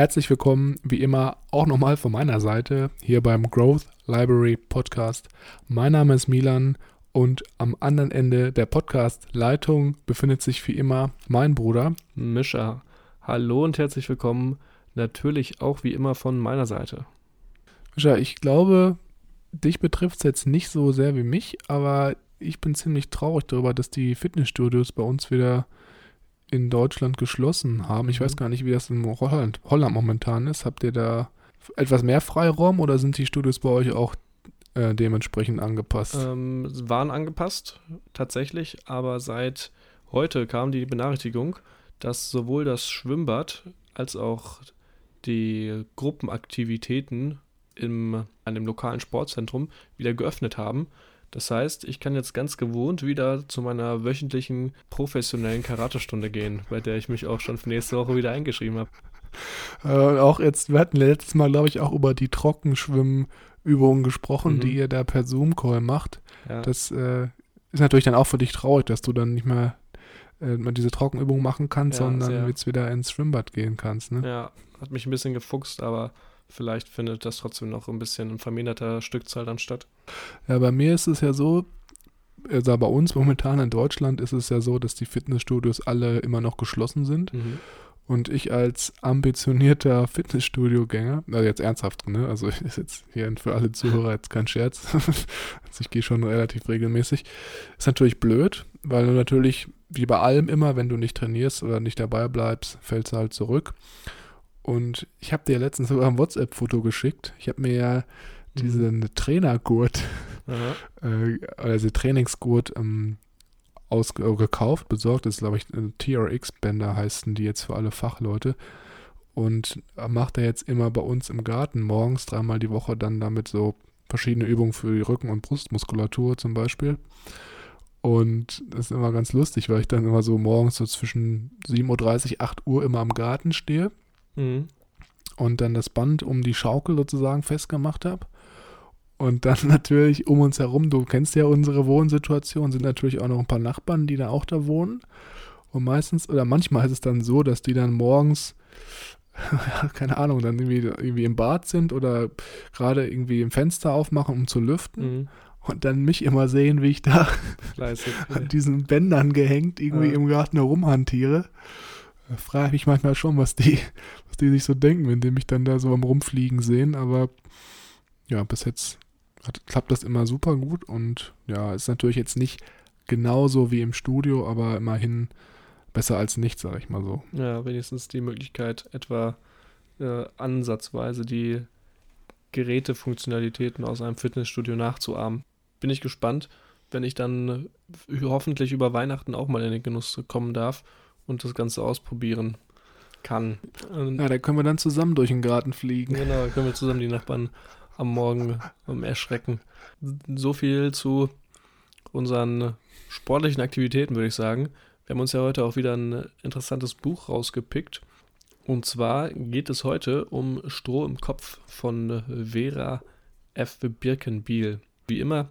Herzlich willkommen, wie immer, auch nochmal von meiner Seite hier beim Growth Library Podcast. Mein Name ist Milan und am anderen Ende der Podcast-Leitung befindet sich wie immer mein Bruder Mischa. Hallo und herzlich willkommen, natürlich auch wie immer von meiner Seite. Mischa, ich glaube, dich betrifft es jetzt nicht so sehr wie mich, aber ich bin ziemlich traurig darüber, dass die Fitnessstudios bei uns wieder in Deutschland geschlossen haben. Ich weiß mhm. gar nicht, wie das in Holland, Holland momentan ist. Habt ihr da etwas mehr Freiraum oder sind die Studios bei euch auch äh, dementsprechend angepasst? Ähm, waren angepasst, tatsächlich, aber seit heute kam die Benachrichtigung, dass sowohl das Schwimmbad als auch die Gruppenaktivitäten im, an dem lokalen Sportzentrum wieder geöffnet haben. Das heißt, ich kann jetzt ganz gewohnt wieder zu meiner wöchentlichen professionellen Karatestunde gehen, bei der ich mich auch schon für nächste Woche wieder eingeschrieben habe. Äh, auch jetzt, wir hatten letztes Mal, glaube ich, auch über die Trockenschwimmübungen gesprochen, mhm. die ihr da per Zoom-Call macht. Ja. Das äh, ist natürlich dann auch für dich traurig, dass du dann nicht mehr äh, diese Trockenübungen machen kannst, ja, sondern jetzt wieder ins Schwimmbad gehen kannst. Ne? Ja, hat mich ein bisschen gefuchst, aber vielleicht findet das trotzdem noch ein bisschen in verminderter Stückzahl dann statt. Ja, bei mir ist es ja so, also bei uns momentan in Deutschland ist es ja so, dass die Fitnessstudios alle immer noch geschlossen sind. Mhm. Und ich als ambitionierter Fitnessstudio-Gänger, also jetzt ernsthaft, ne? Also ist jetzt hier für alle Zuhörer jetzt kein Scherz. also ich gehe schon relativ regelmäßig. Ist natürlich blöd, weil du natürlich, wie bei allem immer, wenn du nicht trainierst oder nicht dabei bleibst, fällst du halt zurück. Und ich habe dir letztens sogar ein WhatsApp-Foto geschickt. Ich habe mir ja diesen mhm. Trainergurt, äh, also Trainingsgurt ähm, aus, äh, gekauft, besorgt. Das ist, glaube ich, TRX-Bänder heißen die jetzt für alle Fachleute. Und macht er jetzt immer bei uns im Garten morgens dreimal die Woche dann damit so verschiedene Übungen für die Rücken- und Brustmuskulatur zum Beispiel. Und das ist immer ganz lustig, weil ich dann immer so morgens so zwischen 7.30 Uhr, 8 Uhr immer am Garten stehe Mhm. Und dann das Band um die Schaukel sozusagen festgemacht habe. Und dann natürlich um uns herum, du kennst ja unsere Wohnsituation, sind natürlich auch noch ein paar Nachbarn, die da auch da wohnen. Und meistens, oder manchmal ist es dann so, dass die dann morgens, keine Ahnung, dann irgendwie, irgendwie im Bad sind oder gerade irgendwie im Fenster aufmachen, um zu lüften. Mhm. Und dann mich immer sehen, wie ich da Fleißig, an diesen Bändern gehängt irgendwie ja. im Garten herumhantiere. Da frage ich mich manchmal schon, was die, was die sich so denken, wenn die mich dann da so am Rumfliegen sehen. Aber ja, bis jetzt hat, klappt das immer super gut und ja, ist natürlich jetzt nicht genauso wie im Studio, aber immerhin besser als nichts, sage ich mal so. Ja, wenigstens die Möglichkeit, etwa äh, ansatzweise die Gerätefunktionalitäten aus einem Fitnessstudio nachzuahmen. Bin ich gespannt, wenn ich dann äh, hoffentlich über Weihnachten auch mal in den Genuss kommen darf und das Ganze ausprobieren kann. Und ja, da können wir dann zusammen durch den Garten fliegen. Genau, da können wir zusammen die Nachbarn am Morgen um erschrecken. So viel zu unseren sportlichen Aktivitäten, würde ich sagen. Wir haben uns ja heute auch wieder ein interessantes Buch rausgepickt. Und zwar geht es heute um Stroh im Kopf von Vera F. Birkenbiel. Wie immer,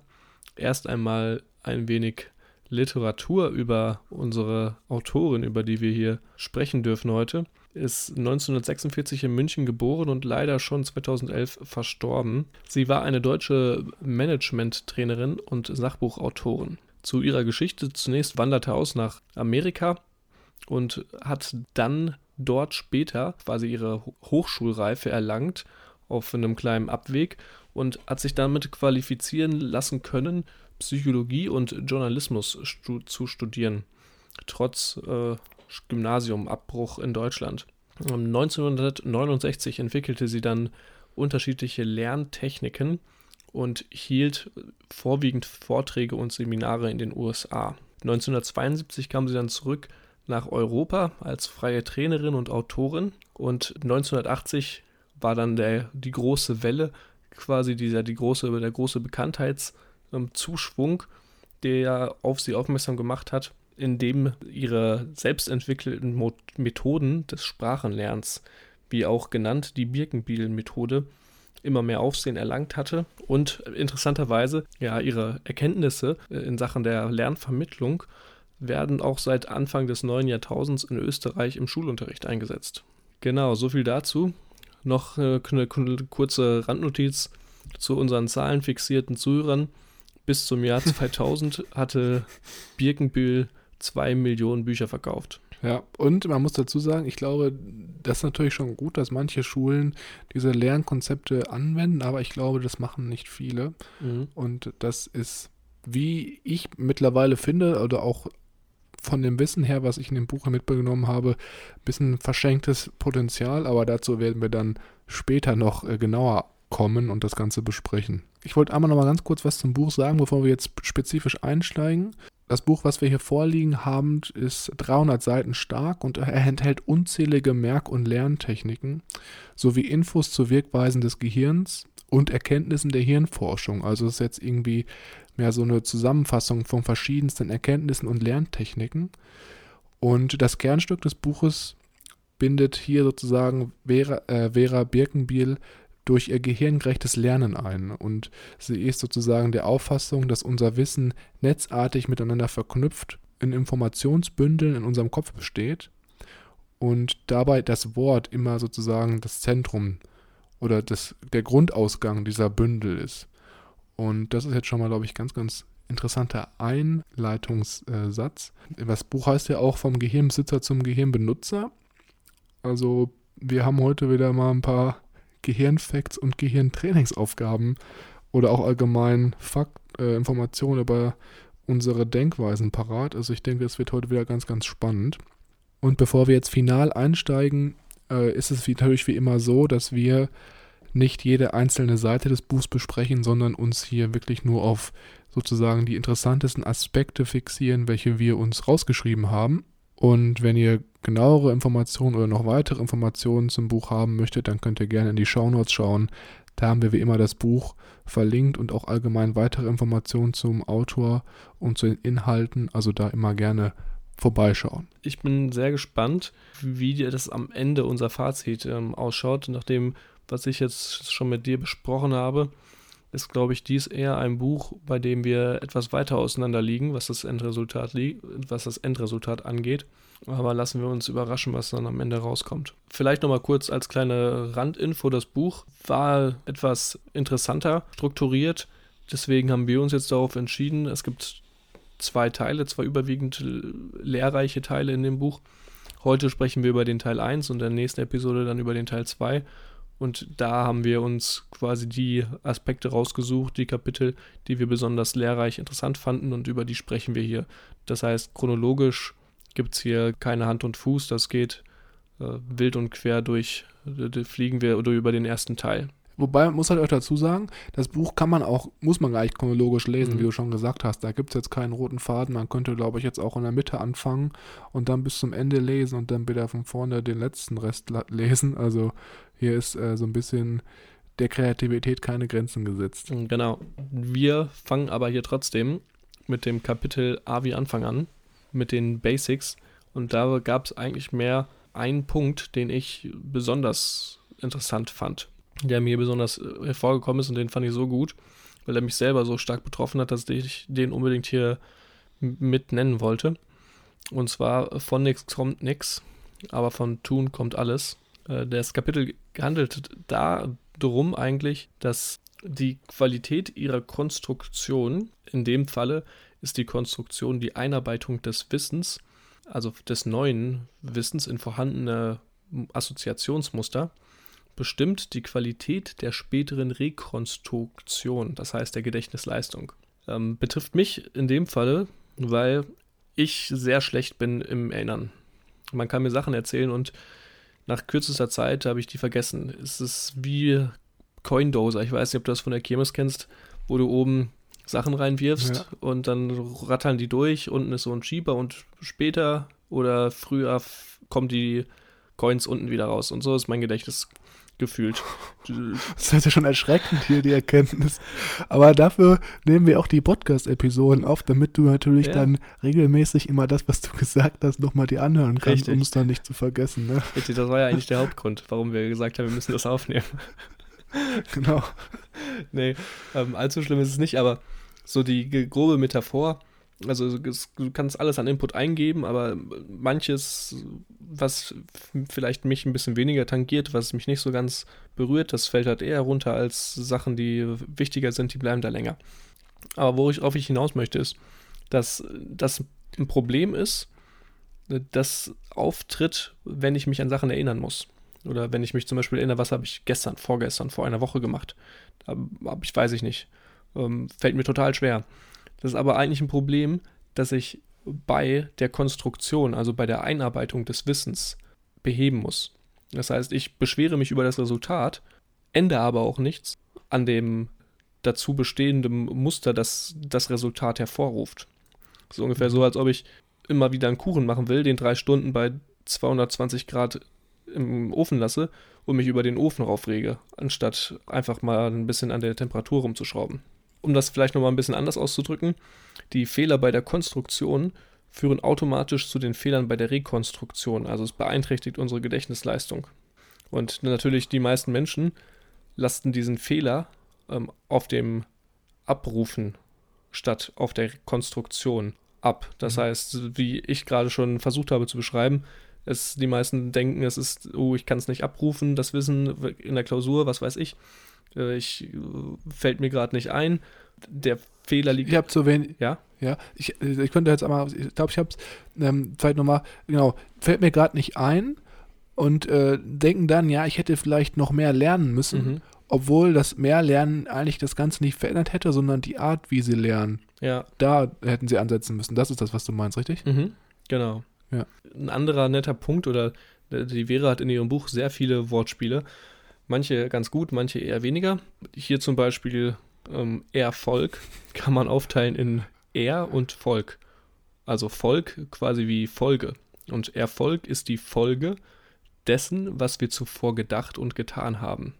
erst einmal ein wenig Literatur über unsere Autorin, über die wir hier sprechen dürfen heute, ist 1946 in München geboren und leider schon 2011 verstorben. Sie war eine deutsche Management-Trainerin und Sachbuchautorin. Zu ihrer Geschichte zunächst wanderte aus nach Amerika und hat dann dort später quasi ihre Hochschulreife erlangt auf einem kleinen Abweg und hat sich damit qualifizieren lassen können Psychologie und Journalismus stu zu studieren, trotz äh, Gymnasiumabbruch in Deutschland. 1969 entwickelte sie dann unterschiedliche Lerntechniken und hielt vorwiegend Vorträge und Seminare in den USA. 1972 kam sie dann zurück nach Europa als freie Trainerin und Autorin und 1980 war dann der, die große Welle, quasi dieser, die große, der große Bekanntheitszuschwung, der auf sie aufmerksam gemacht hat, indem ihre selbstentwickelten Methoden des Sprachenlernens, wie auch genannt die Birkenbiel-Methode, immer mehr Aufsehen erlangt hatte und interessanterweise ja ihre Erkenntnisse äh, in Sachen der Lernvermittlung werden auch seit Anfang des neuen Jahrtausends in Österreich im Schulunterricht eingesetzt. Genau, so viel dazu. Noch äh, eine kurze Randnotiz zu unseren zahlenfixierten Zuhörern. Bis zum Jahr 2000 hatte Birkenbühl zwei Millionen Bücher verkauft. Ja, und man muss dazu sagen, ich glaube, das ist natürlich schon gut, dass manche Schulen diese Lernkonzepte anwenden, aber ich glaube, das machen nicht viele. Mhm. Und das ist, wie ich mittlerweile finde, oder auch von dem Wissen her, was ich in dem Buch mitgenommen habe, ein bisschen verschenktes Potenzial, aber dazu werden wir dann später noch äh, genauer kommen und das Ganze besprechen. Ich wollte einmal noch mal ganz kurz was zum Buch sagen, bevor wir jetzt spezifisch einsteigen. Das Buch, was wir hier vorliegen haben, ist 300 Seiten stark und er enthält unzählige Merk- und Lerntechniken sowie Infos zu Wirkweisen des Gehirns und Erkenntnissen der Hirnforschung. Also es ist jetzt irgendwie mehr so eine Zusammenfassung von verschiedensten Erkenntnissen und Lerntechniken. Und das Kernstück des Buches bindet hier sozusagen Vera, äh, Vera Birkenbiel durch ihr gehirngerechtes Lernen ein. Und sie ist sozusagen der Auffassung, dass unser Wissen netzartig miteinander verknüpft in Informationsbündeln in unserem Kopf besteht und dabei das Wort immer sozusagen das Zentrum oder das, der Grundausgang dieser Bündel ist. Und das ist jetzt schon mal, glaube ich, ganz, ganz interessanter Einleitungssatz. Das Buch heißt ja auch vom Gehirnbesitzer zum Gehirnbenutzer. Also wir haben heute wieder mal ein paar Gehirnfacts und Gehirntrainingsaufgaben oder auch allgemein Fakt, äh, Informationen über unsere Denkweisen parat. Also ich denke, es wird heute wieder ganz, ganz spannend. Und bevor wir jetzt final einsteigen, äh, ist es wie, natürlich wie immer so, dass wir nicht jede einzelne Seite des Buchs besprechen, sondern uns hier wirklich nur auf sozusagen die interessantesten Aspekte fixieren, welche wir uns rausgeschrieben haben. Und wenn ihr genauere Informationen oder noch weitere Informationen zum Buch haben möchtet, dann könnt ihr gerne in die Shownotes schauen. Da haben wir wie immer das Buch verlinkt und auch allgemein weitere Informationen zum Autor und zu den Inhalten. Also da immer gerne vorbeischauen. Ich bin sehr gespannt, wie dir das am Ende unser Fazit ähm, ausschaut, nach dem, was ich jetzt schon mit dir besprochen habe ist, glaube ich, dies eher ein Buch, bei dem wir etwas weiter auseinander liegen, was das Endresultat, was das Endresultat angeht. Aber lassen wir uns überraschen, was dann am Ende rauskommt. Vielleicht nochmal kurz als kleine Randinfo: Das Buch war etwas interessanter strukturiert. Deswegen haben wir uns jetzt darauf entschieden. Es gibt zwei Teile, zwei überwiegend lehrreiche Teile in dem Buch. Heute sprechen wir über den Teil 1 und in der nächsten Episode dann über den Teil 2. Und da haben wir uns quasi die Aspekte rausgesucht, die Kapitel, die wir besonders lehrreich interessant fanden und über die sprechen wir hier. Das heißt, chronologisch gibt es hier keine Hand und Fuß, das geht äh, wild und quer durch, äh, fliegen wir oder über den ersten Teil. Wobei, man muss halt euch dazu sagen, das Buch kann man auch, muss man gar nicht chronologisch lesen, mhm. wie du schon gesagt hast. Da gibt es jetzt keinen roten Faden. Man könnte, glaube ich, jetzt auch in der Mitte anfangen und dann bis zum Ende lesen und dann wieder von vorne den letzten Rest lesen. Also hier ist äh, so ein bisschen der Kreativität keine Grenzen gesetzt. Mhm, genau. Wir fangen aber hier trotzdem mit dem Kapitel A wie Anfang an, mit den Basics. Und da gab es eigentlich mehr einen Punkt, den ich besonders interessant fand der mir besonders äh, hervorgekommen ist und den fand ich so gut, weil er mich selber so stark betroffen hat, dass ich den unbedingt hier mit nennen wollte. Und zwar von nichts kommt nichts, aber von tun kommt alles. Äh, das Kapitel handelt darum eigentlich, dass die Qualität ihrer Konstruktion, in dem Falle ist die Konstruktion die Einarbeitung des Wissens, also des neuen Wissens in vorhandene Assoziationsmuster, bestimmt die Qualität der späteren Rekonstruktion, das heißt der Gedächtnisleistung. Ähm, betrifft mich in dem Falle, weil ich sehr schlecht bin im Erinnern. Man kann mir Sachen erzählen und nach kürzester Zeit habe ich die vergessen. Es ist wie Coindoser. Ich weiß nicht, ob du das von der Kirmes kennst, wo du oben Sachen reinwirfst ja. und dann rattern die durch. Unten ist so ein Schieber und später oder früher kommen die Coins unten wieder raus. Und so ist mein Gedächtnis gefühlt. Das ist ja schon erschreckend hier, die Erkenntnis. Aber dafür nehmen wir auch die Podcast-Episoden auf, damit du natürlich ja. dann regelmäßig immer das, was du gesagt hast, nochmal dir anhören kannst, um es dann nicht zu vergessen. Ne? Richtig, das war ja eigentlich der Hauptgrund, warum wir gesagt haben, wir müssen das aufnehmen. Genau. nee, ähm, allzu schlimm ist es nicht, aber so die grobe Metaphor also du kannst alles an Input eingeben, aber manches, was vielleicht mich ein bisschen weniger tangiert, was mich nicht so ganz berührt, das fällt halt eher runter als Sachen, die wichtiger sind, die bleiben da länger. Aber worauf ich hinaus möchte, ist, dass das ein Problem ist, das auftritt, wenn ich mich an Sachen erinnern muss. Oder wenn ich mich zum Beispiel erinnere, was habe ich gestern, vorgestern, vor einer Woche gemacht. Ich weiß ich nicht. Ähm, fällt mir total schwer. Das ist aber eigentlich ein Problem, das ich bei der Konstruktion, also bei der Einarbeitung des Wissens, beheben muss. Das heißt, ich beschwere mich über das Resultat, ändere aber auch nichts an dem dazu bestehenden Muster, das das Resultat hervorruft. Ist ungefähr so, als ob ich immer wieder einen Kuchen machen will, den drei Stunden bei 220 Grad im Ofen lasse und mich über den Ofen raufrege, anstatt einfach mal ein bisschen an der Temperatur rumzuschrauben um das vielleicht nochmal ein bisschen anders auszudrücken, die Fehler bei der Konstruktion führen automatisch zu den Fehlern bei der Rekonstruktion. Also es beeinträchtigt unsere Gedächtnisleistung. Und natürlich die meisten Menschen lasten diesen Fehler ähm, auf dem Abrufen statt auf der Konstruktion ab. Das mhm. heißt, wie ich gerade schon versucht habe zu beschreiben, es, die meisten denken, es ist, oh, ich kann es nicht abrufen, das Wissen in der Klausur, was weiß ich. Äh, ich fällt mir gerade nicht ein. Der Fehler liegt. Ich habe zu wenig. Ja? Ja, ich, äh, ich könnte jetzt einmal, ich glaube, ich habe es ähm, vielleicht nochmal, genau, fällt mir gerade nicht ein und äh, denken dann, ja, ich hätte vielleicht noch mehr lernen müssen, mhm. obwohl das mehr Lernen eigentlich das Ganze nicht verändert hätte, sondern die Art, wie sie lernen. Ja. Da hätten sie ansetzen müssen. Das ist das, was du meinst, richtig? Mhm. Genau. Ja. Ein anderer netter Punkt, oder die Vera hat in ihrem Buch sehr viele Wortspiele. Manche ganz gut, manche eher weniger. Hier zum Beispiel ähm, Erfolg kann man aufteilen in Er und Volk. Also Volk quasi wie Folge. Und Erfolg ist die Folge dessen, was wir zuvor gedacht und getan haben.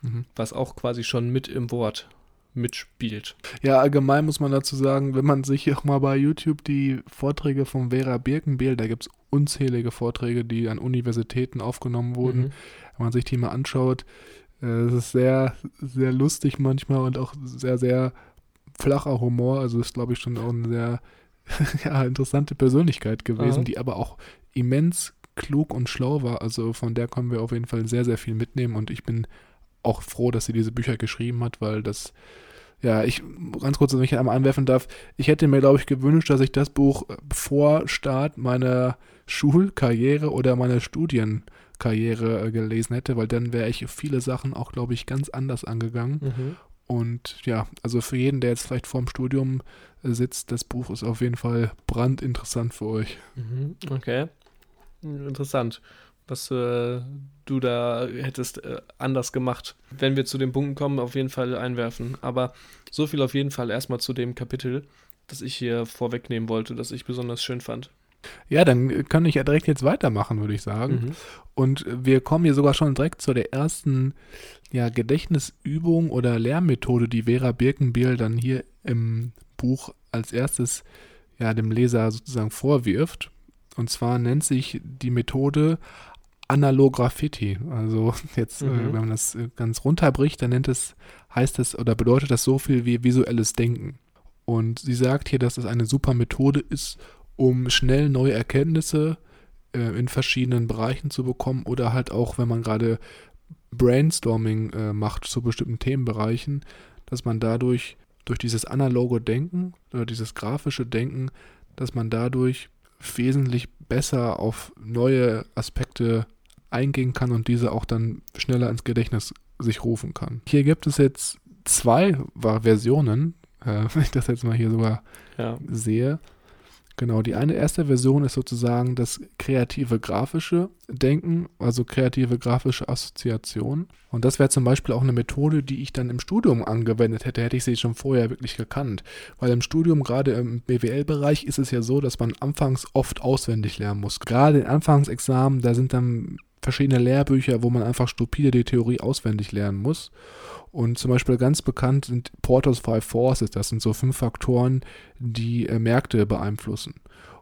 Mhm. Was auch quasi schon mit im Wort mitspielt. Ja, allgemein muss man dazu sagen, wenn man sich auch mal bei YouTube die Vorträge von Vera Birkenbehl, da gibt es unzählige Vorträge, die an Universitäten aufgenommen wurden, mhm wenn man sich die mal anschaut, äh, es ist sehr, sehr lustig manchmal und auch sehr, sehr flacher Humor. Also ist, glaube ich, schon auch eine sehr ja, interessante Persönlichkeit gewesen, Aha. die aber auch immens klug und schlau war. Also von der können wir auf jeden Fall sehr, sehr viel mitnehmen und ich bin auch froh, dass sie diese Bücher geschrieben hat, weil das, ja, ich ganz kurz, wenn ich einmal anwerfen darf, ich hätte mir, glaube ich, gewünscht, dass ich das Buch vor Start meiner Schulkarriere oder meiner Studien Karriere äh, gelesen hätte, weil dann wäre ich viele Sachen auch, glaube ich, ganz anders angegangen. Mhm. Und ja, also für jeden, der jetzt vielleicht vorm Studium äh, sitzt, das Buch ist auf jeden Fall brandinteressant für euch. Mhm. Okay. Interessant, was äh, du da hättest äh, anders gemacht. Wenn wir zu den Punkten kommen, auf jeden Fall einwerfen. Aber so viel auf jeden Fall erstmal zu dem Kapitel, das ich hier vorwegnehmen wollte, das ich besonders schön fand. Ja, dann kann ich ja direkt jetzt weitermachen, würde ich sagen. Mhm. Und wir kommen hier sogar schon direkt zu der ersten ja, Gedächtnisübung oder Lehrmethode, die Vera Birkenbiel dann hier im Buch als erstes ja, dem Leser sozusagen vorwirft. Und zwar nennt sich die Methode Analograffiti. Also jetzt, äh, mhm. äh, wenn man das äh, ganz runterbricht, dann nennt es, heißt es oder bedeutet das so viel wie visuelles Denken. Und sie sagt hier, dass es eine super Methode ist, um schnell neue Erkenntnisse äh, in verschiedenen Bereichen zu bekommen oder halt auch, wenn man gerade Brainstorming äh, macht zu bestimmten Themenbereichen, dass man dadurch durch dieses analoge Denken oder dieses grafische Denken, dass man dadurch wesentlich besser auf neue Aspekte eingehen kann und diese auch dann schneller ins Gedächtnis sich rufen kann. Hier gibt es jetzt zwei Versionen äh, wenn ich das jetzt mal hier sogar ja. sehe. Genau, die eine erste Version ist sozusagen das kreative grafische Denken, also kreative grafische Assoziation. Und das wäre zum Beispiel auch eine Methode, die ich dann im Studium angewendet hätte, hätte ich sie schon vorher wirklich gekannt. Weil im Studium, gerade im BWL-Bereich, ist es ja so, dass man anfangs oft auswendig lernen muss. Gerade in Anfangsexamen, da sind dann verschiedene Lehrbücher, wo man einfach stupide die Theorie auswendig lernen muss. Und zum Beispiel ganz bekannt sind Porter's Five Forces. Das sind so fünf Faktoren, die äh, Märkte beeinflussen.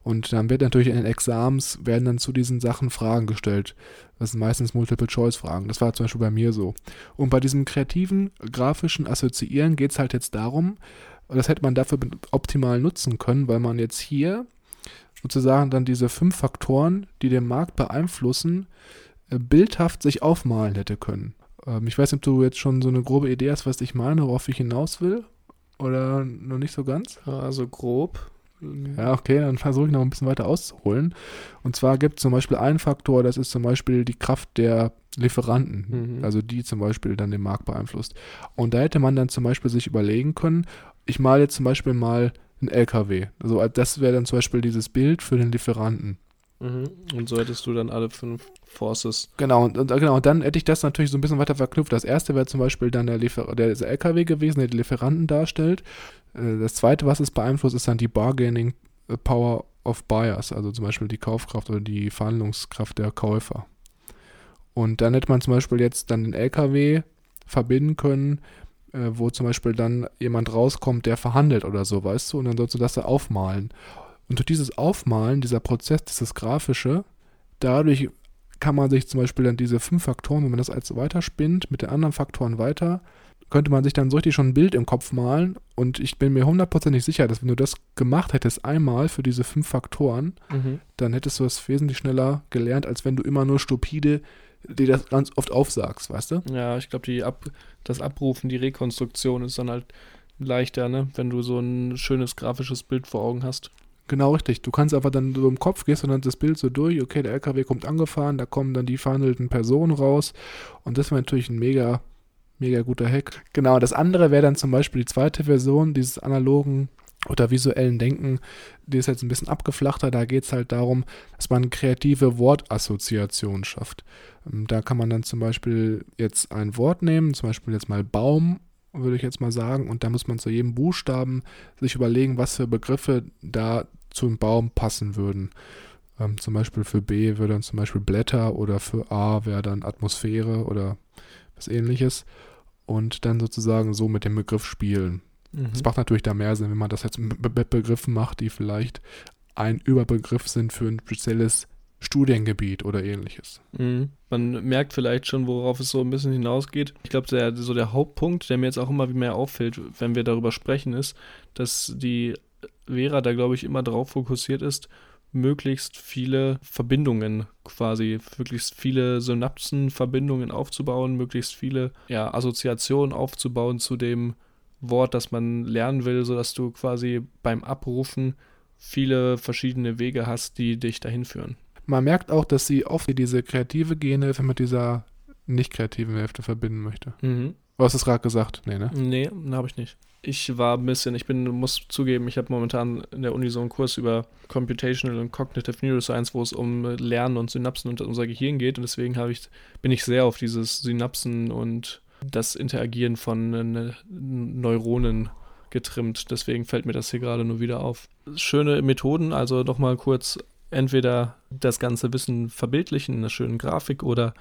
Und dann wird natürlich in den Exams werden dann zu diesen Sachen Fragen gestellt. Das sind meistens Multiple-Choice-Fragen. Das war zum Beispiel bei mir so. Und bei diesem kreativen, grafischen Assoziieren geht es halt jetzt darum, das hätte man dafür optimal nutzen können, weil man jetzt hier sozusagen dann diese fünf Faktoren, die den Markt beeinflussen, bildhaft sich aufmalen hätte können. Ähm, ich weiß nicht, ob du jetzt schon so eine grobe Idee hast, was ich meine, worauf ich hinaus will. Oder noch nicht so ganz? Also grob. Ja, okay, dann versuche ich noch ein bisschen weiter auszuholen. Und zwar gibt es zum Beispiel einen Faktor, das ist zum Beispiel die Kraft der Lieferanten, mhm. also die zum Beispiel dann den Markt beeinflusst. Und da hätte man dann zum Beispiel sich überlegen können, ich male jetzt zum Beispiel mal einen LKW. Also das wäre dann zum Beispiel dieses Bild für den Lieferanten. Mhm. Und so hättest du dann alle fünf Forces. Genau, und, und, genau, und dann hätte ich das natürlich so ein bisschen weiter verknüpft. Das erste wäre zum Beispiel dann der, Liefer der LKW gewesen, der die Lieferanten darstellt. Äh, das zweite, was es beeinflusst, ist dann die Bargaining Power of Buyers, also zum Beispiel die Kaufkraft oder die Verhandlungskraft der Käufer. Und dann hätte man zum Beispiel jetzt dann den LKW verbinden können, äh, wo zum Beispiel dann jemand rauskommt, der verhandelt oder so, weißt du, und dann sollst du das da aufmalen. Und durch dieses Aufmalen, dieser Prozess, dieses Grafische, dadurch kann man sich zum Beispiel dann diese fünf Faktoren, wenn man das als weiterspinnt, mit den anderen Faktoren weiter, könnte man sich dann so richtig schon ein Bild im Kopf malen. Und ich bin mir hundertprozentig sicher, dass wenn du das gemacht hättest einmal für diese fünf Faktoren, mhm. dann hättest du es wesentlich schneller gelernt, als wenn du immer nur stupide dir das ganz oft aufsagst, weißt du? Ja, ich glaube, Ab das Abrufen, die Rekonstruktion ist dann halt leichter, ne? wenn du so ein schönes grafisches Bild vor Augen hast. Genau richtig. Du kannst einfach dann so im Kopf gehst und dann das Bild so durch, okay, der LKW kommt angefahren, da kommen dann die verhandelten Personen raus und das wäre natürlich ein mega, mega guter Hack. Genau, das andere wäre dann zum Beispiel die zweite Version dieses analogen oder visuellen Denken, die ist jetzt ein bisschen abgeflachter. Da geht es halt darum, dass man kreative Wortassoziationen schafft. Ähm, da kann man dann zum Beispiel jetzt ein Wort nehmen, zum Beispiel jetzt mal Baum würde ich jetzt mal sagen. Und da muss man zu jedem Buchstaben sich überlegen, was für Begriffe da zum Baum passen würden. Ähm, zum Beispiel für B wäre dann zum Beispiel Blätter oder für A wäre dann Atmosphäre oder was ähnliches. Und dann sozusagen so mit dem Begriff spielen. Mhm. Das macht natürlich da mehr Sinn, wenn man das jetzt mit Begriffen macht, die vielleicht ein Überbegriff sind für ein spezielles Studiengebiet oder ähnliches. Mhm. Man merkt vielleicht schon, worauf es so ein bisschen hinausgeht. Ich glaube, der, so der Hauptpunkt, der mir jetzt auch immer mehr auffällt, wenn wir darüber sprechen, ist, dass die Vera da, glaube ich, immer darauf fokussiert ist, möglichst viele Verbindungen quasi, möglichst viele Synapsenverbindungen aufzubauen, möglichst viele ja, Assoziationen aufzubauen zu dem Wort, das man lernen will, sodass du quasi beim Abrufen viele verschiedene Wege hast, die dich dahin führen. Man merkt auch, dass sie oft diese kreative Gehhilfe mit dieser nicht kreativen Hälfte verbinden möchte. Mhm. Du hast es gerade gesagt, nee, ne? Nee, habe ich nicht. Ich war ein bisschen, ich bin, muss zugeben, ich habe momentan in der Uni so einen Kurs über Computational und Cognitive Neuroscience, wo es um Lernen und Synapsen und unser Gehirn geht und deswegen ich, bin ich sehr auf dieses Synapsen und das Interagieren von äh, Neuronen getrimmt. Deswegen fällt mir das hier gerade nur wieder auf. Schöne Methoden, also nochmal kurz entweder das ganze Wissen verbildlichen in einer schönen Grafik oder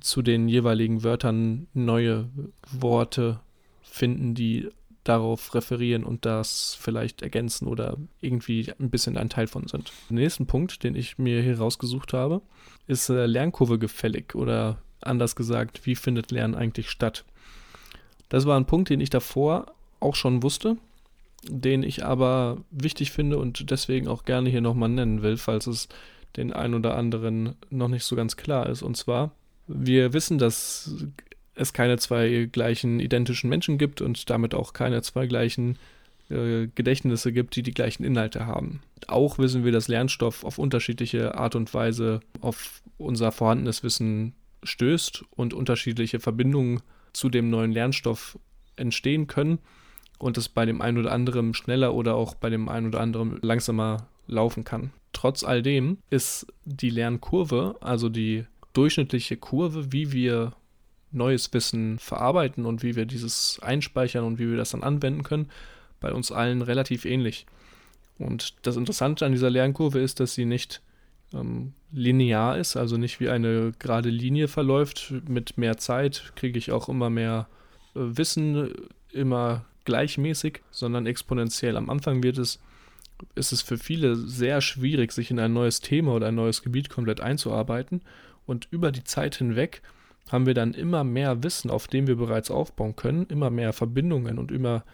zu den jeweiligen Wörtern neue Worte finden, die darauf referieren und das vielleicht ergänzen oder irgendwie ein bisschen ein Teil von sind. Der nächste Punkt, den ich mir hier rausgesucht habe, ist äh, Lernkurve gefällig oder anders gesagt, wie findet Lernen eigentlich statt? Das war ein Punkt, den ich davor auch schon wusste, den ich aber wichtig finde und deswegen auch gerne hier nochmal nennen will, falls es den einen oder anderen noch nicht so ganz klar ist. Und zwar, wir wissen, dass es keine zwei gleichen identischen Menschen gibt und damit auch keine zwei gleichen äh, Gedächtnisse gibt, die die gleichen Inhalte haben. Auch wissen wir, dass Lernstoff auf unterschiedliche Art und Weise auf unser vorhandenes Wissen stößt und unterschiedliche Verbindungen zu dem neuen Lernstoff entstehen können und es bei dem einen oder anderen schneller oder auch bei dem einen oder anderen langsamer laufen kann. Trotz all dem ist die Lernkurve, also die durchschnittliche Kurve, wie wir neues Wissen verarbeiten und wie wir dieses einspeichern und wie wir das dann anwenden können, bei uns allen relativ ähnlich. Und das Interessante an dieser Lernkurve ist, dass sie nicht ähm, linear ist, also nicht wie eine gerade Linie verläuft. Mit mehr Zeit kriege ich auch immer mehr äh, Wissen, immer gleichmäßig, sondern exponentiell. Am Anfang wird es, ist es für viele sehr schwierig, sich in ein neues Thema oder ein neues Gebiet komplett einzuarbeiten. Und über die Zeit hinweg haben wir dann immer mehr Wissen, auf dem wir bereits aufbauen können, immer mehr Verbindungen und immer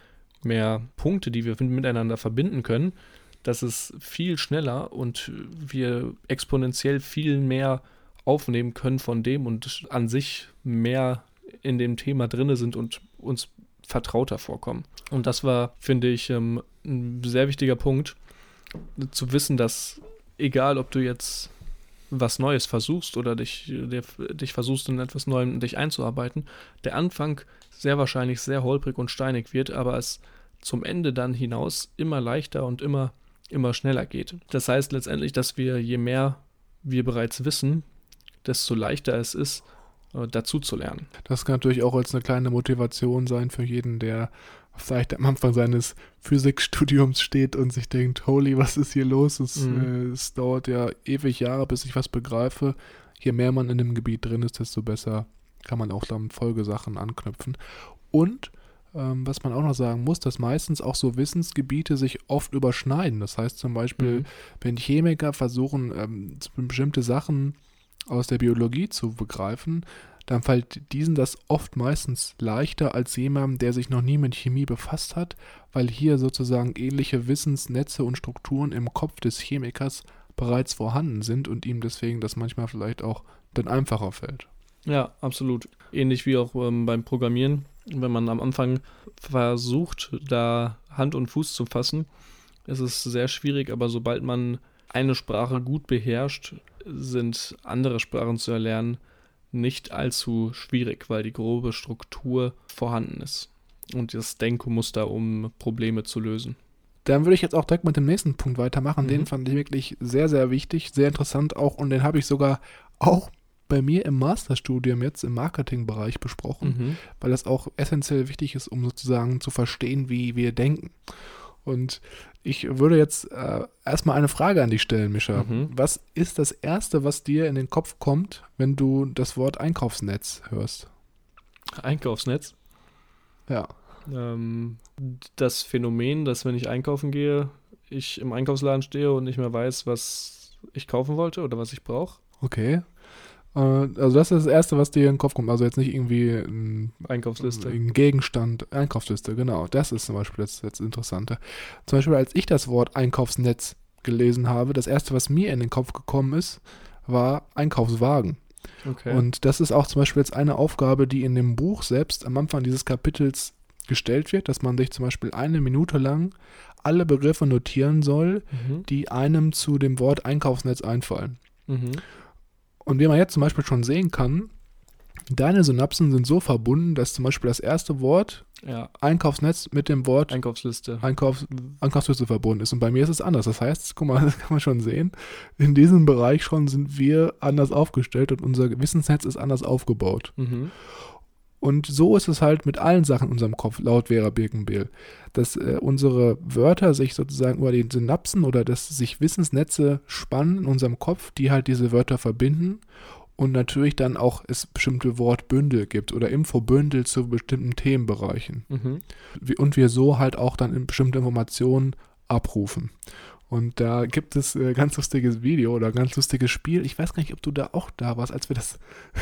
mehr Punkte, die wir miteinander verbinden können, dass es viel schneller und wir exponentiell viel mehr aufnehmen können von dem und an sich mehr in dem Thema drinne sind und uns vertrauter vorkommen. Und das war, finde ich, ähm, ein sehr wichtiger Punkt, zu wissen, dass egal, ob du jetzt was Neues versuchst oder dich, dich versuchst in etwas Neuem dich einzuarbeiten, der Anfang sehr wahrscheinlich sehr holprig und steinig wird, aber es zum Ende dann hinaus immer leichter und immer, immer schneller geht. Das heißt letztendlich, dass wir, je mehr wir bereits wissen, desto leichter es ist, äh, dazu zu lernen. Das kann natürlich auch als eine kleine Motivation sein für jeden, der vielleicht am Anfang seines Physikstudiums steht und sich denkt, holy, was ist hier los? Es, mhm. äh, es dauert ja ewig Jahre, bis ich was begreife. Je mehr man in dem Gebiet drin ist, desto besser kann man auch dann Folgesachen anknüpfen. Und ähm, was man auch noch sagen muss, dass meistens auch so Wissensgebiete sich oft überschneiden. Das heißt zum Beispiel, mhm. wenn Chemiker versuchen, ähm, bestimmte Sachen aus der Biologie zu begreifen, dann fällt diesen das oft meistens leichter als jemandem, der sich noch nie mit Chemie befasst hat, weil hier sozusagen ähnliche Wissensnetze und Strukturen im Kopf des Chemikers bereits vorhanden sind und ihm deswegen das manchmal vielleicht auch dann einfacher fällt. Ja, absolut. Ähnlich wie auch ähm, beim Programmieren. Wenn man am Anfang versucht, da Hand und Fuß zu fassen, ist es sehr schwierig, aber sobald man eine Sprache gut beherrscht, sind andere Sprachen zu erlernen nicht allzu schwierig, weil die grobe Struktur vorhanden ist und das Denkmuster, um Probleme zu lösen. Dann würde ich jetzt auch direkt mit dem nächsten Punkt weitermachen. Mhm. Den fand ich wirklich sehr, sehr wichtig, sehr interessant auch und den habe ich sogar auch bei mir im Masterstudium jetzt im Marketingbereich besprochen, mhm. weil das auch essentiell wichtig ist, um sozusagen zu verstehen, wie wir denken. Und ich würde jetzt äh, erstmal eine Frage an dich stellen, Mischa. Mhm. Was ist das Erste, was dir in den Kopf kommt, wenn du das Wort Einkaufsnetz hörst? Einkaufsnetz? Ja. Ähm, das Phänomen, dass wenn ich einkaufen gehe, ich im Einkaufsladen stehe und nicht mehr weiß, was ich kaufen wollte oder was ich brauche. Okay. Äh, also das ist das Erste, was dir in den Kopf kommt. Also jetzt nicht irgendwie ein, Einkaufsliste. Ein Gegenstand. Einkaufsliste, genau. Das ist zum Beispiel das, das Interessante. Zum Beispiel, als ich das Wort Einkaufsnetz gelesen habe, das Erste, was mir in den Kopf gekommen ist, war Einkaufswagen. Okay. Und das ist auch zum Beispiel jetzt eine Aufgabe, die in dem Buch selbst am Anfang dieses Kapitels gestellt wird, dass man sich zum Beispiel eine Minute lang alle Begriffe notieren soll, mhm. die einem zu dem Wort Einkaufsnetz einfallen. Mhm. Und wie man jetzt zum Beispiel schon sehen kann, deine Synapsen sind so verbunden, dass zum Beispiel das erste Wort ja. Einkaufsnetz mit dem Wort Einkaufsliste. Einkaufs Einkaufsliste verbunden ist. Und bei mir ist es anders. Das heißt, guck mal, das kann man schon sehen, in diesem Bereich schon sind wir anders aufgestellt und unser Wissensnetz ist anders aufgebaut. Mhm. Und so ist es halt mit allen Sachen in unserem Kopf, laut Vera Birkenbehl, dass äh, unsere Wörter sich sozusagen über die Synapsen oder dass sich Wissensnetze spannen in unserem Kopf, die halt diese Wörter verbinden und natürlich dann auch es bestimmte Wortbündel gibt oder Infobündel zu bestimmten Themenbereichen. Mhm. Und wir so halt auch dann bestimmte Informationen abrufen. Und da gibt es äh, ganz lustiges Video oder ganz lustiges Spiel. Ich weiß gar nicht, ob du da auch da warst, als wir das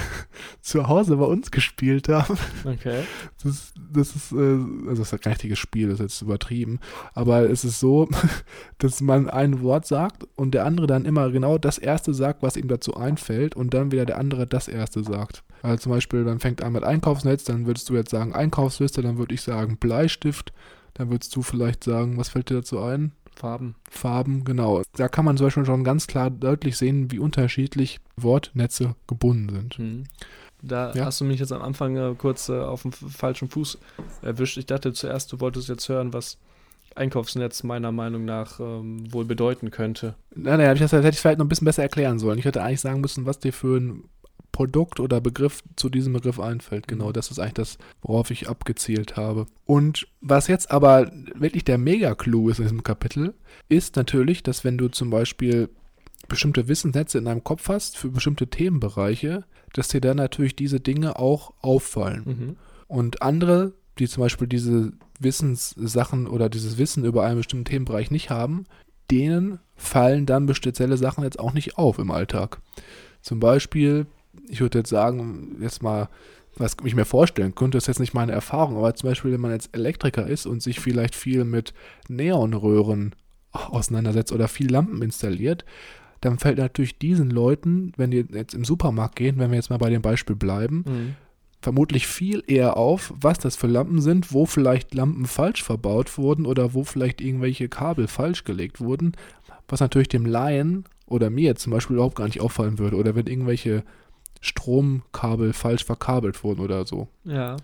zu Hause bei uns gespielt haben. Okay. Das, das ist, äh, also das ist ein richtiges Spiel, das ist jetzt übertrieben. Aber es ist so, dass man ein Wort sagt und der andere dann immer genau das erste sagt, was ihm dazu einfällt und dann wieder der andere das erste sagt. Also zum Beispiel, man fängt an mit Einkaufsnetz, dann würdest du jetzt sagen Einkaufsliste, dann würde ich sagen Bleistift, dann würdest du vielleicht sagen, was fällt dir dazu ein? Farben. Farben, genau. Da kann man zum Beispiel schon ganz klar deutlich sehen, wie unterschiedlich Wortnetze gebunden sind. Mhm. Da ja. hast du mich jetzt am Anfang äh, kurz äh, auf dem falschen Fuß erwischt. Ich dachte zuerst, du wolltest jetzt hören, was Einkaufsnetz meiner Meinung nach ähm, wohl bedeuten könnte. Nein, nein, das hätte ich vielleicht noch ein bisschen besser erklären sollen. Ich hätte eigentlich sagen müssen, was dir für ein Produkt oder Begriff zu diesem Begriff einfällt. Genau, mhm. das ist eigentlich das, worauf ich abgezielt habe. Und was jetzt aber wirklich der Mega-Clou ist in diesem Kapitel, ist natürlich, dass wenn du zum Beispiel bestimmte Wissensnetze in deinem Kopf hast für bestimmte Themenbereiche, dass dir dann natürlich diese Dinge auch auffallen. Mhm. Und andere, die zum Beispiel diese Wissenssachen oder dieses Wissen über einen bestimmten Themenbereich nicht haben, denen fallen dann spezielle Sachen jetzt auch nicht auf im Alltag. Zum Beispiel, ich würde jetzt sagen, jetzt mal, was ich mir vorstellen könnte, ist jetzt nicht meine Erfahrung, aber zum Beispiel, wenn man jetzt Elektriker ist und sich vielleicht viel mit Neonröhren auseinandersetzt oder viel Lampen installiert, dann fällt natürlich diesen Leuten, wenn die jetzt im Supermarkt gehen, wenn wir jetzt mal bei dem Beispiel bleiben, mhm. vermutlich viel eher auf, was das für Lampen sind, wo vielleicht Lampen falsch verbaut wurden oder wo vielleicht irgendwelche Kabel falsch gelegt wurden, was natürlich dem Laien oder mir zum Beispiel überhaupt gar nicht auffallen würde oder wenn irgendwelche Stromkabel falsch verkabelt wurden oder so. Ja.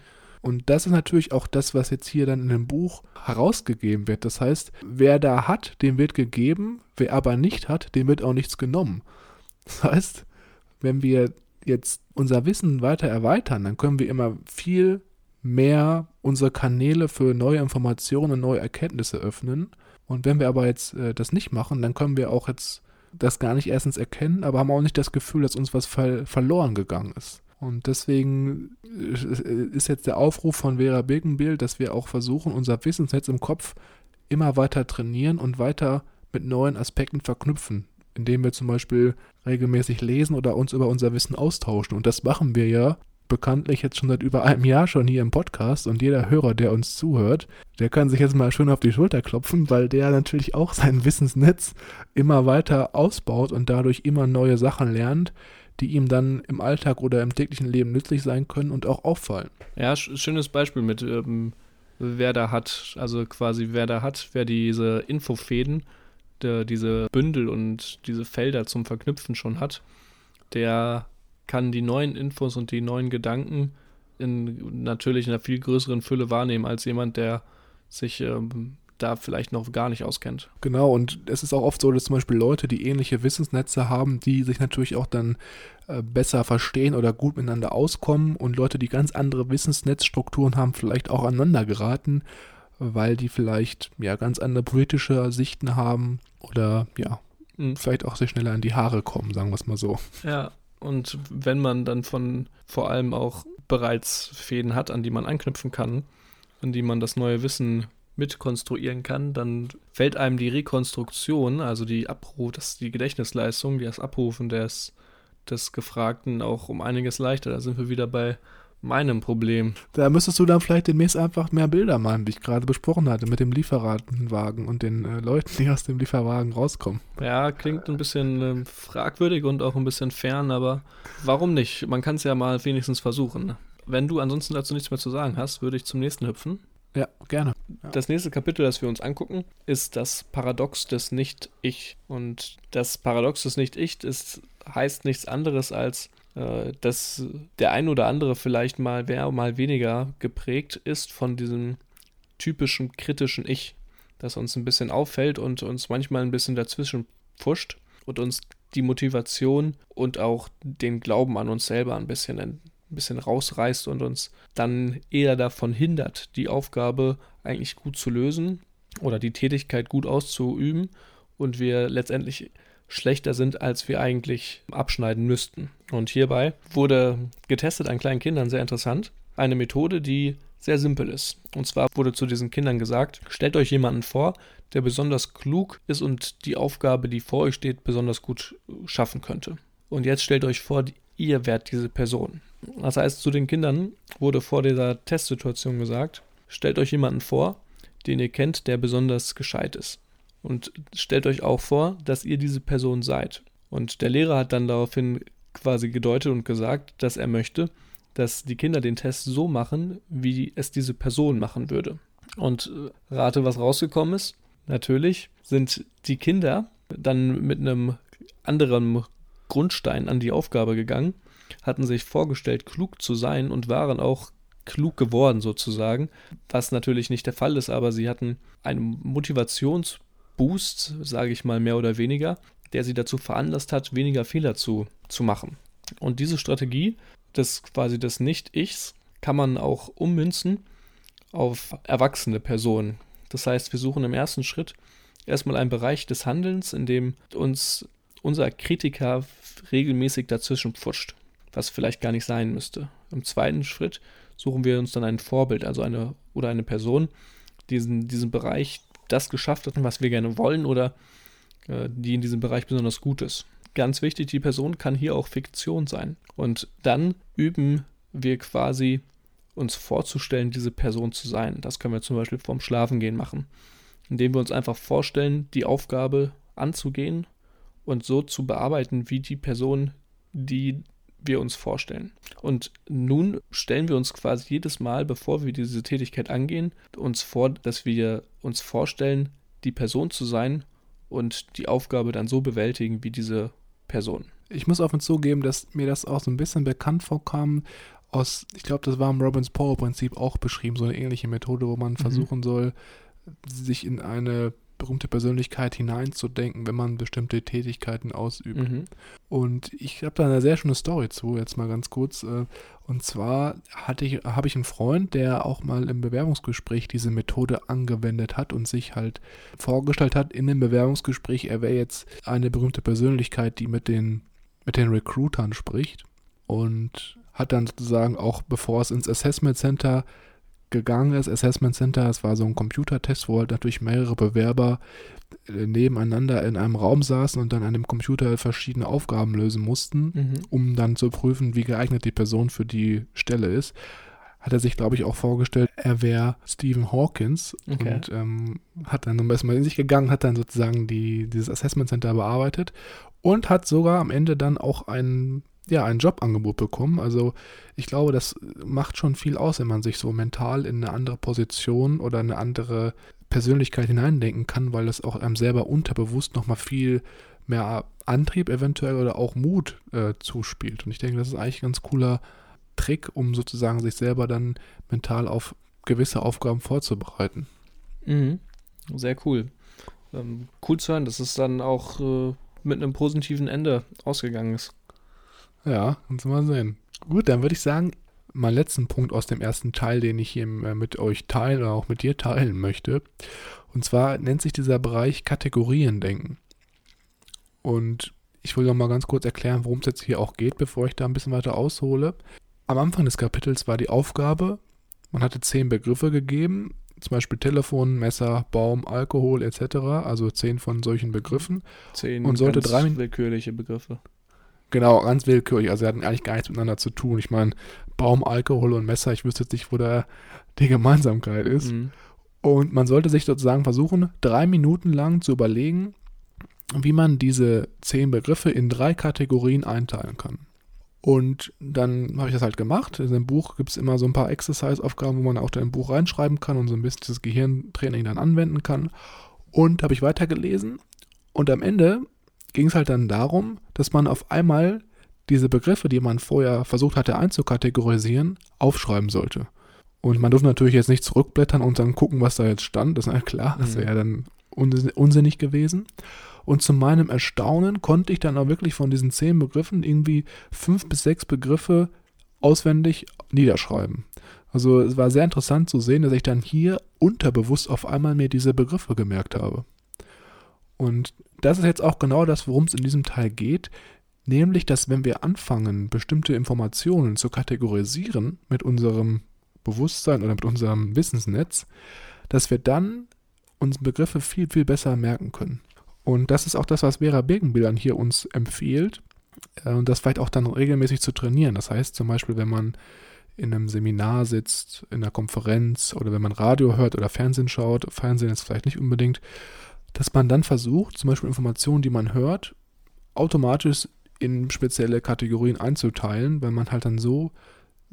Und das ist natürlich auch das, was jetzt hier dann in dem Buch herausgegeben wird. Das heißt, wer da hat, dem wird gegeben, wer aber nicht hat, dem wird auch nichts genommen. Das heißt, wenn wir jetzt unser Wissen weiter erweitern, dann können wir immer viel mehr unsere Kanäle für neue Informationen und neue Erkenntnisse öffnen. Und wenn wir aber jetzt äh, das nicht machen, dann können wir auch jetzt das gar nicht erstens erkennen, aber haben auch nicht das Gefühl, dass uns was ver verloren gegangen ist. Und deswegen ist jetzt der Aufruf von Vera Birkenbild, dass wir auch versuchen, unser Wissensnetz im Kopf immer weiter trainieren und weiter mit neuen Aspekten verknüpfen, indem wir zum Beispiel regelmäßig lesen oder uns über unser Wissen austauschen. Und das machen wir ja bekanntlich jetzt schon seit über einem Jahr schon hier im Podcast und jeder Hörer, der uns zuhört, der kann sich jetzt mal schön auf die Schulter klopfen, weil der natürlich auch sein Wissensnetz immer weiter ausbaut und dadurch immer neue Sachen lernt, die ihm dann im Alltag oder im täglichen Leben nützlich sein können und auch auffallen. Ja, schönes Beispiel mit, ähm, wer da hat, also quasi wer da hat, wer diese Infofäden, der, diese Bündel und diese Felder zum Verknüpfen schon hat, der kann die neuen Infos und die neuen Gedanken in natürlich in einer viel größeren Fülle wahrnehmen als jemand, der sich ähm, da vielleicht noch gar nicht auskennt. Genau, und es ist auch oft so, dass zum Beispiel Leute, die ähnliche Wissensnetze haben, die sich natürlich auch dann äh, besser verstehen oder gut miteinander auskommen und Leute, die ganz andere Wissensnetzstrukturen haben, vielleicht auch aneinander geraten, weil die vielleicht ja ganz andere politische Sichten haben oder ja, mhm. vielleicht auch sehr schneller in die Haare kommen, sagen wir es mal so. Ja, und wenn man dann von vor allem auch bereits Fäden hat, an die man anknüpfen kann, an die man das neue Wissen mitkonstruieren kann, dann fällt einem die Rekonstruktion, also die Abruf, das die Gedächtnisleistung, das Abrufen des, des Gefragten auch um einiges leichter. Da sind wir wieder bei meinem Problem. Da müsstest du dann vielleicht demnächst einfach mehr Bilder machen, die ich gerade besprochen hatte, mit dem Lieferwagen und den äh, Leuten, die aus dem Lieferwagen rauskommen. Ja, klingt ein bisschen äh, fragwürdig und auch ein bisschen fern, aber warum nicht? Man kann es ja mal wenigstens versuchen. Wenn du ansonsten dazu nichts mehr zu sagen hast, würde ich zum nächsten hüpfen. Ja, gerne. Ja. Das nächste Kapitel, das wir uns angucken, ist das Paradox des Nicht-Ich. Und das Paradox des Nicht-Ich ist, heißt nichts anderes als, dass der ein oder andere vielleicht mal mehr, mal weniger geprägt ist von diesem typischen kritischen Ich, das uns ein bisschen auffällt und uns manchmal ein bisschen dazwischen pfuscht und uns die Motivation und auch den Glauben an uns selber ein bisschen ein bisschen rausreißt und uns dann eher davon hindert, die Aufgabe eigentlich gut zu lösen oder die Tätigkeit gut auszuüben. Und wir letztendlich schlechter sind, als wir eigentlich abschneiden müssten. Und hierbei wurde getestet an kleinen Kindern sehr interessant. Eine Methode, die sehr simpel ist. Und zwar wurde zu diesen Kindern gesagt, stellt euch jemanden vor, der besonders klug ist und die Aufgabe, die vor euch steht, besonders gut schaffen könnte. Und jetzt stellt euch vor, ihr wärt diese Person. Das heißt, zu den Kindern wurde vor dieser Testsituation gesagt, stellt euch jemanden vor, den ihr kennt, der besonders gescheit ist. Und stellt euch auch vor, dass ihr diese Person seid. Und der Lehrer hat dann daraufhin quasi gedeutet und gesagt, dass er möchte, dass die Kinder den Test so machen, wie es diese Person machen würde. Und äh, rate, was rausgekommen ist. Natürlich sind die Kinder dann mit einem anderen Grundstein an die Aufgabe gegangen hatten sich vorgestellt, klug zu sein und waren auch klug geworden sozusagen, was natürlich nicht der Fall ist, aber sie hatten einen Motivationsboost, sage ich mal mehr oder weniger, der sie dazu veranlasst hat, weniger Fehler zu, zu machen. Und diese Strategie des quasi des Nicht-Ichs kann man auch ummünzen auf erwachsene Personen. Das heißt, wir suchen im ersten Schritt erstmal einen Bereich des Handelns, in dem uns unser Kritiker regelmäßig dazwischen pfuscht, was vielleicht gar nicht sein müsste. Im zweiten Schritt suchen wir uns dann ein Vorbild, also eine oder eine Person, die in diesem Bereich das geschafft hat, was wir gerne wollen oder äh, die in diesem Bereich besonders gut ist. Ganz wichtig, die Person kann hier auch Fiktion sein. Und dann üben wir quasi uns vorzustellen, diese Person zu sein. Das können wir zum Beispiel vorm Schlafengehen machen, indem wir uns einfach vorstellen, die Aufgabe anzugehen und so zu bearbeiten, wie die Person, die wir uns vorstellen. Und nun stellen wir uns quasi jedes Mal, bevor wir diese Tätigkeit angehen, uns vor, dass wir uns vorstellen, die Person zu sein und die Aufgabe dann so bewältigen wie diese Person. Ich muss auf und zugeben, dass mir das auch so ein bisschen bekannt vorkam aus, ich glaube, das war im Robbins Power Prinzip auch beschrieben, so eine ähnliche Methode, wo man mhm. versuchen soll, sich in eine berühmte Persönlichkeit hineinzudenken, wenn man bestimmte Tätigkeiten ausübt. Mhm. Und ich habe da eine sehr schöne Story zu, jetzt mal ganz kurz. Äh, und zwar hatte ich, habe ich einen Freund, der auch mal im Bewerbungsgespräch diese Methode angewendet hat und sich halt vorgestellt hat in dem Bewerbungsgespräch, er wäre jetzt eine berühmte Persönlichkeit, die mit den, mit den Recruitern spricht. Und hat dann sozusagen auch, bevor es ins Assessment Center gegangen ist, Assessment Center, es war so ein Computertest, wo halt natürlich mehrere Bewerber äh, nebeneinander in einem Raum saßen und dann an dem Computer verschiedene Aufgaben lösen mussten, mhm. um dann zu prüfen, wie geeignet die Person für die Stelle ist. Hat er sich, glaube ich, auch vorgestellt, er wäre Stephen Hawkins okay. und ähm, hat dann erstmal in sich gegangen, hat dann sozusagen die, dieses Assessment Center bearbeitet und hat sogar am Ende dann auch einen ja, ein Jobangebot bekommen. Also ich glaube, das macht schon viel aus, wenn man sich so mental in eine andere Position oder eine andere Persönlichkeit hineindenken kann, weil das auch einem selber unterbewusst nochmal viel mehr Antrieb eventuell oder auch Mut äh, zuspielt. Und ich denke, das ist eigentlich ein ganz cooler Trick, um sozusagen sich selber dann mental auf gewisse Aufgaben vorzubereiten. Mhm. Sehr cool. Ähm, cool zu hören, dass es dann auch äh, mit einem positiven Ende ausgegangen ist. Ja, kannst du mal sehen. Gut, dann würde ich sagen, mein letzten Punkt aus dem ersten Teil, den ich hier äh, mit euch teilen oder auch mit dir teilen möchte. Und zwar nennt sich dieser Bereich Kategorien denken. Und ich will noch mal ganz kurz erklären, worum es jetzt hier auch geht, bevor ich da ein bisschen weiter aushole. Am Anfang des Kapitels war die Aufgabe, man hatte zehn Begriffe gegeben, zum Beispiel Telefon, Messer, Baum, Alkohol etc., also zehn von solchen Begriffen. Zehn und sollte drei willkürliche Begriffe. Genau, ganz willkürlich. Also sie hatten eigentlich gar nichts miteinander zu tun. Ich meine, Baum, Alkohol und Messer, ich wüsste jetzt nicht, wo da die Gemeinsamkeit ist. Mhm. Und man sollte sich sozusagen versuchen, drei Minuten lang zu überlegen, wie man diese zehn Begriffe in drei Kategorien einteilen kann. Und dann habe ich das halt gemacht. In dem Buch gibt es immer so ein paar Exercise-Aufgaben, wo man auch da im Buch reinschreiben kann und so ein bisschen das Gehirntraining dann anwenden kann. Und habe ich weitergelesen. Und am Ende ging es halt dann darum, dass man auf einmal diese Begriffe, die man vorher versucht hatte einzukategorisieren, aufschreiben sollte. Und man durfte natürlich jetzt nicht zurückblättern und dann gucken, was da jetzt stand. Das ist ja klar, das wäre ja dann unsinnig gewesen. Und zu meinem Erstaunen konnte ich dann auch wirklich von diesen zehn Begriffen irgendwie fünf bis sechs Begriffe auswendig niederschreiben. Also es war sehr interessant zu sehen, dass ich dann hier unterbewusst auf einmal mir diese Begriffe gemerkt habe. Und das ist jetzt auch genau das, worum es in diesem Teil geht, nämlich, dass wenn wir anfangen, bestimmte Informationen zu kategorisieren mit unserem Bewusstsein oder mit unserem Wissensnetz, dass wir dann uns Begriffe viel, viel besser merken können. Und das ist auch das, was Vera Birkenbildern hier uns empfiehlt äh, und das vielleicht auch dann regelmäßig zu trainieren. Das heißt zum Beispiel, wenn man in einem Seminar sitzt, in einer Konferenz oder wenn man Radio hört oder Fernsehen schaut, Fernsehen ist vielleicht nicht unbedingt, dass man dann versucht, zum Beispiel Informationen, die man hört, automatisch in spezielle Kategorien einzuteilen, weil man halt dann so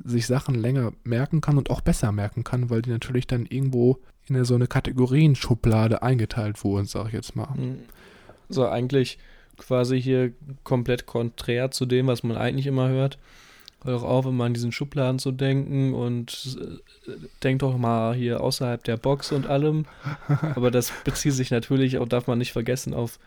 sich Sachen länger merken kann und auch besser merken kann, weil die natürlich dann irgendwo in so eine Kategorienschublade eingeteilt wurden, sage ich jetzt mal. Mhm. So eigentlich quasi hier komplett konträr zu dem, was man eigentlich immer hört. Hör auf, immer in diesen Schubladen zu denken und äh, denk doch mal hier außerhalb der Box und allem. Aber das bezieht sich natürlich, auch darf man nicht vergessen, auf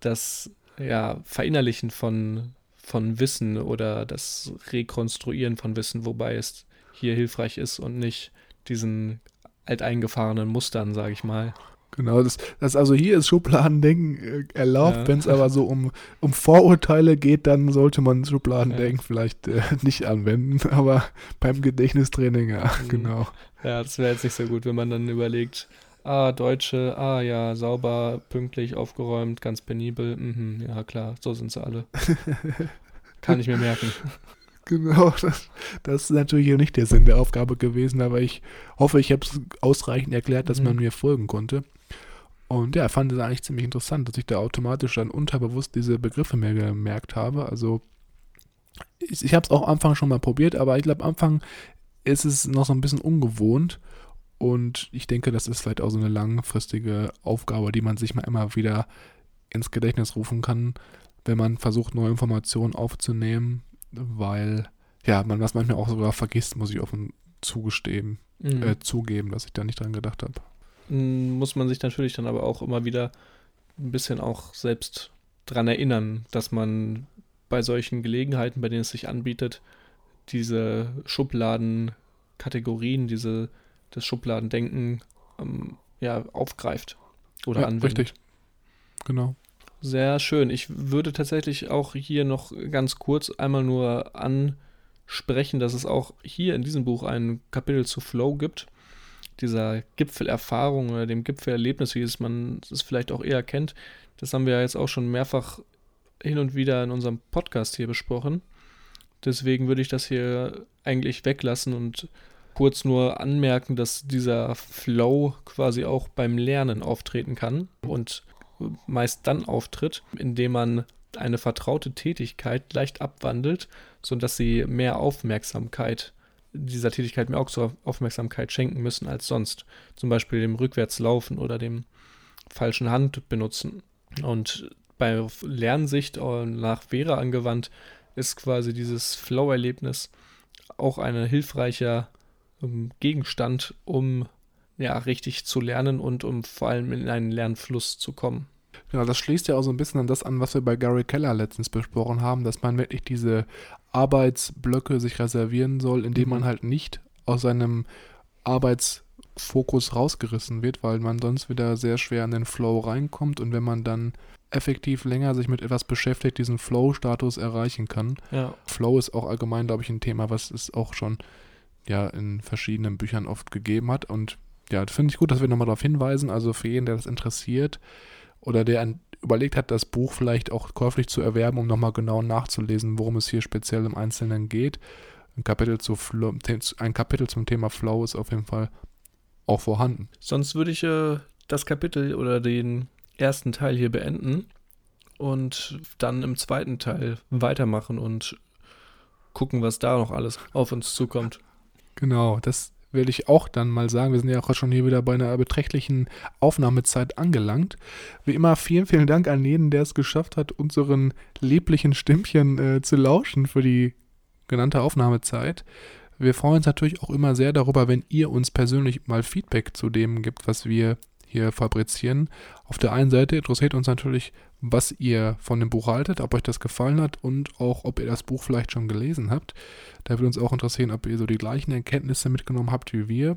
das ja, Verinnerlichen von, von Wissen oder das Rekonstruieren von Wissen, wobei es hier hilfreich ist und nicht diesen alteingefahrenen Mustern, sage ich mal. Genau, das, das also hier ist Schubladendenken äh, erlaubt, ja. wenn es aber so um, um Vorurteile geht, dann sollte man Schubladendenken ja. vielleicht äh, nicht anwenden, aber beim Gedächtnistraining, ja, mhm. genau. Ja, das wäre jetzt nicht so gut, wenn man dann überlegt, ah, Deutsche, ah ja, sauber, pünktlich, aufgeräumt, ganz penibel, mhm, ja klar, so sind sie alle. Kann ich mir merken. Genau, das, das, ist natürlich hier nicht der Sinn der Aufgabe gewesen, aber ich hoffe, ich habe es ausreichend erklärt, dass mhm. man mir folgen konnte. Und ja, fand es eigentlich ziemlich interessant, dass ich da automatisch dann unterbewusst diese Begriffe mehr gemerkt habe. Also ich, ich habe es auch am Anfang schon mal probiert, aber ich glaube, am Anfang ist es noch so ein bisschen ungewohnt. Und ich denke, das ist vielleicht auch so eine langfristige Aufgabe, die man sich mal immer wieder ins Gedächtnis rufen kann, wenn man versucht, neue Informationen aufzunehmen, weil ja, man das manchmal auch sogar vergisst, muss ich offen zugestehen, mhm. äh, zugeben, dass ich da nicht dran gedacht habe. Muss man sich natürlich dann aber auch immer wieder ein bisschen auch selbst dran erinnern, dass man bei solchen Gelegenheiten, bei denen es sich anbietet, diese Schubladenkategorien, diese das Schubladendenken ähm, ja, aufgreift oder ja, anwendet. Richtig. Genau. Sehr schön. Ich würde tatsächlich auch hier noch ganz kurz einmal nur ansprechen, dass es auch hier in diesem Buch ein Kapitel zu Flow gibt. Dieser Gipfelerfahrung oder dem Gipfelerlebnis, wie es man es vielleicht auch eher kennt. Das haben wir ja jetzt auch schon mehrfach hin und wieder in unserem Podcast hier besprochen. Deswegen würde ich das hier eigentlich weglassen und kurz nur anmerken, dass dieser Flow quasi auch beim Lernen auftreten kann und meist dann auftritt, indem man eine vertraute Tätigkeit leicht abwandelt, sodass sie mehr Aufmerksamkeit, dieser Tätigkeit mehr Aufmerksamkeit schenken müssen als sonst. Zum Beispiel dem Rückwärtslaufen oder dem falschen Hand benutzen. Und bei Lernsicht nach Vera angewandt ist quasi dieses Flow-Erlebnis auch ein hilfreicher ähm, Gegenstand, um ja richtig zu lernen und um vor allem in einen Lernfluss zu kommen. Genau, das schließt ja auch so ein bisschen an das an, was wir bei Gary Keller letztens besprochen haben, dass man wirklich diese Arbeitsblöcke sich reservieren soll, indem mhm. man halt nicht aus seinem Arbeitsfokus rausgerissen wird, weil man sonst wieder sehr schwer in den Flow reinkommt und wenn man dann effektiv länger sich mit etwas beschäftigt, diesen Flow-Status erreichen kann. Ja. Flow ist auch allgemein, glaube ich, ein Thema, was es auch schon ja in verschiedenen Büchern oft gegeben hat. Und ja, finde ich gut, dass wir nochmal darauf hinweisen. Also für jeden, der das interessiert oder der überlegt hat, das Buch vielleicht auch käuflich zu erwerben, um nochmal genau nachzulesen, worum es hier speziell im Einzelnen geht. Ein Kapitel, zu Flow, ein Kapitel zum Thema Flow ist auf jeden Fall auch vorhanden. Sonst würde ich äh, das Kapitel oder den ersten Teil hier beenden und dann im zweiten Teil weitermachen und gucken, was da noch alles auf uns zukommt. Genau, das will ich auch dann mal sagen. Wir sind ja auch schon hier wieder bei einer beträchtlichen Aufnahmezeit angelangt. Wie immer, vielen, vielen Dank an jeden, der es geschafft hat, unseren lieblichen Stimmchen äh, zu lauschen für die genannte Aufnahmezeit. Wir freuen uns natürlich auch immer sehr darüber, wenn ihr uns persönlich mal Feedback zu dem gibt, was wir hier fabrizieren. Auf der einen Seite interessiert uns natürlich, was ihr von dem Buch haltet, ob euch das gefallen hat und auch, ob ihr das Buch vielleicht schon gelesen habt. Da würde uns auch interessieren, ob ihr so die gleichen Erkenntnisse mitgenommen habt wie wir.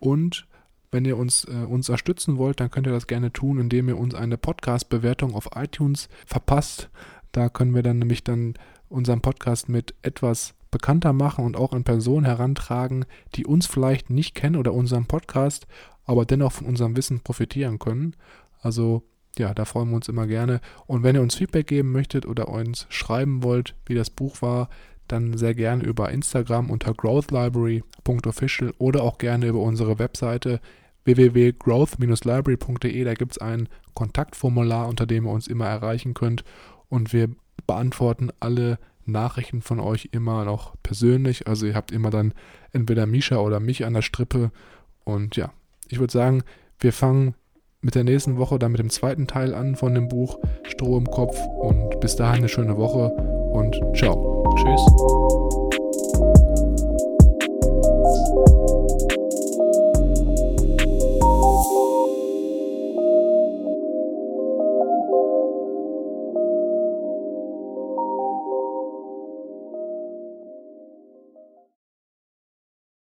Und wenn ihr uns, äh, uns unterstützen wollt, dann könnt ihr das gerne tun, indem ihr uns eine Podcast-Bewertung auf iTunes verpasst. Da können wir dann nämlich dann unseren Podcast mit etwas bekannter machen und auch an Personen herantragen, die uns vielleicht nicht kennen oder unseren Podcast, aber dennoch von unserem Wissen profitieren können. Also ja, da freuen wir uns immer gerne. Und wenn ihr uns Feedback geben möchtet oder uns schreiben wollt, wie das Buch war, dann sehr gerne über Instagram unter growthlibrary.official oder auch gerne über unsere Webseite www.growth-library.de. Da gibt es ein Kontaktformular, unter dem ihr uns immer erreichen könnt. Und wir beantworten alle Nachrichten von euch immer noch persönlich. Also ihr habt immer dann entweder Misha oder mich an der Strippe. Und ja, ich würde sagen, wir fangen mit der nächsten Woche dann mit dem zweiten Teil an von dem Buch Stroh im Kopf und bis dahin eine schöne Woche und ciao. Tschüss.